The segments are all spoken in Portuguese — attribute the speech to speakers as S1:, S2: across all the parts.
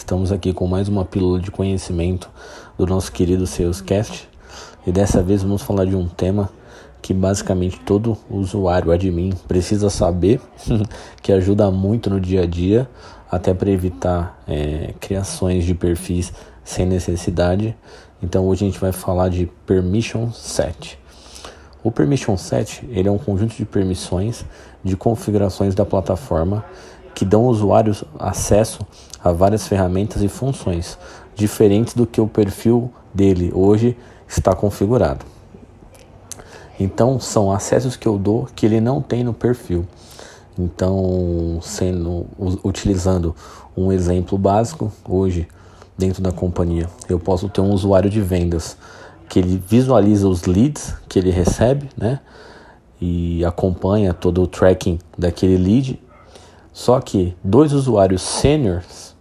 S1: Estamos aqui com mais uma pílula de conhecimento do nosso querido Salescast e dessa vez vamos falar de um tema que basicamente todo usuário admin precisa saber, que ajuda muito no dia a dia, até para evitar é, criações de perfis sem necessidade. Então hoje a gente vai falar de Permission Set. O Permission Set ele é um conjunto de permissões de configurações da plataforma que dão ao usuário acesso a várias ferramentas e funções diferentes do que o perfil dele hoje está configurado. Então são acessos que eu dou que ele não tem no perfil. Então, sendo utilizando um exemplo básico, hoje dentro da companhia, eu posso ter um usuário de vendas que ele visualiza os leads que ele recebe, né? E acompanha todo o tracking daquele lead só que dois usuários seniors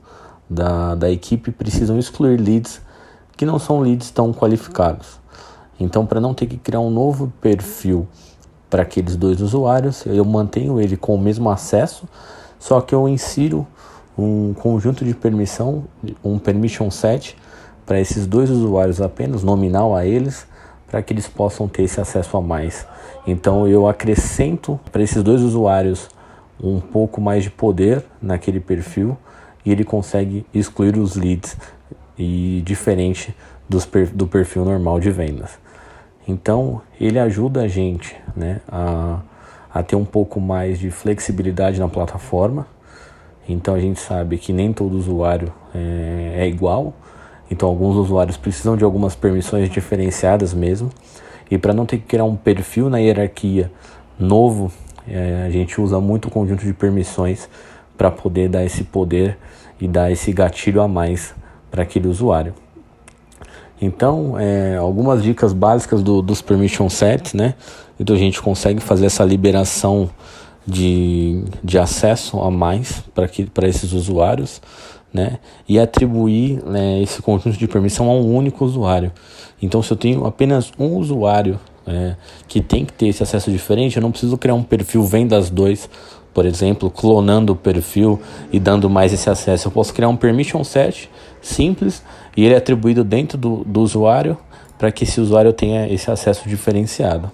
S1: da, da equipe precisam excluir leads que não são leads tão qualificados. Então, para não ter que criar um novo perfil para aqueles dois usuários, eu mantenho ele com o mesmo acesso, só que eu insiro um conjunto de permissão, um permission set para esses dois usuários apenas, nominal a eles, para que eles possam ter esse acesso a mais. Então eu acrescento para esses dois usuários um pouco mais de poder naquele perfil e ele consegue excluir os leads e diferente dos, do perfil normal de vendas. Então ele ajuda a gente né, a, a ter um pouco mais de flexibilidade na plataforma. Então a gente sabe que nem todo usuário é, é igual. Então alguns usuários precisam de algumas permissões diferenciadas mesmo. E para não ter que criar um perfil na hierarquia novo é, a gente usa muito o conjunto de permissões para poder dar esse poder e dar esse gatilho a mais para aquele usuário. Então, é, algumas dicas básicas do, dos permission sets, né? Então a gente consegue fazer essa liberação de, de acesso a mais para esses usuários, né? E atribuir né, esse conjunto de permissão a um único usuário. Então, se eu tenho apenas um usuário é, que tem que ter esse acesso diferente, eu não preciso criar um perfil vendas 2, por exemplo, clonando o perfil e dando mais esse acesso. Eu posso criar um permission set simples e ele é atribuído dentro do, do usuário para que esse usuário tenha esse acesso diferenciado.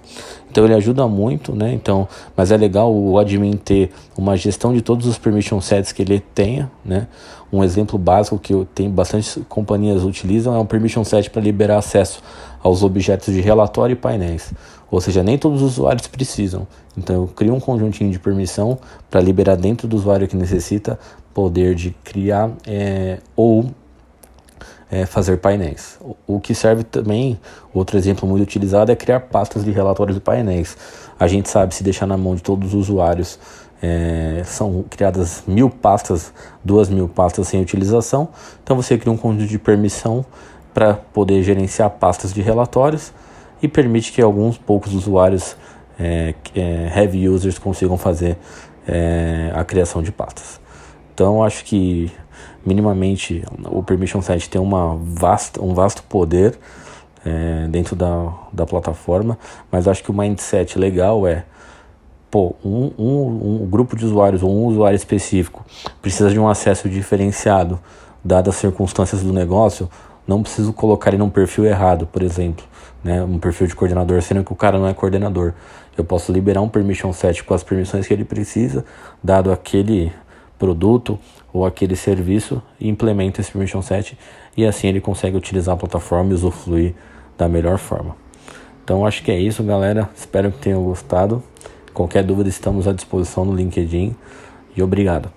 S1: Então ele ajuda muito, né? Então, mas é legal o admin ter uma gestão de todos os permission sets que ele tenha, né? Um exemplo básico que tenho bastante companhias utilizam é um permission set para liberar acesso aos objetos de relatório e painéis. Ou seja, nem todos os usuários precisam. Então eu crio um conjuntinho de permissão para liberar dentro do usuário que necessita poder de criar é, ou é, fazer painéis. O, que serve também, outro exemplo muito utilizado, é criar pastas de relatórios e painéis. A gente sabe se deixar na mão de todos os usuários é, são criadas mil pastas, duas mil pastas sem utilização. Então você cria um conjunto de permissão para poder gerenciar pastas de relatórios e permite que alguns poucos usuários é, é, heavy users consigam fazer é, a criação de pastas. Então acho que minimamente o permission set tem uma vasta, um vasto poder é, dentro da, da plataforma, mas acho que o mindset legal é pô, um, um, um grupo de usuários ou um usuário específico precisa de um acesso diferenciado, dadas as circunstâncias do negócio, não preciso colocar ele num perfil errado, por exemplo, né, um perfil de coordenador, sendo que o cara não é coordenador. Eu posso liberar um permission set com as permissões que ele precisa, dado aquele produto ou aquele serviço, e implementa esse permission set e assim ele consegue utilizar a plataforma e usufruir da melhor forma. Então acho que é isso, galera. Espero que tenham gostado. Qualquer dúvida estamos à disposição no LinkedIn e obrigado.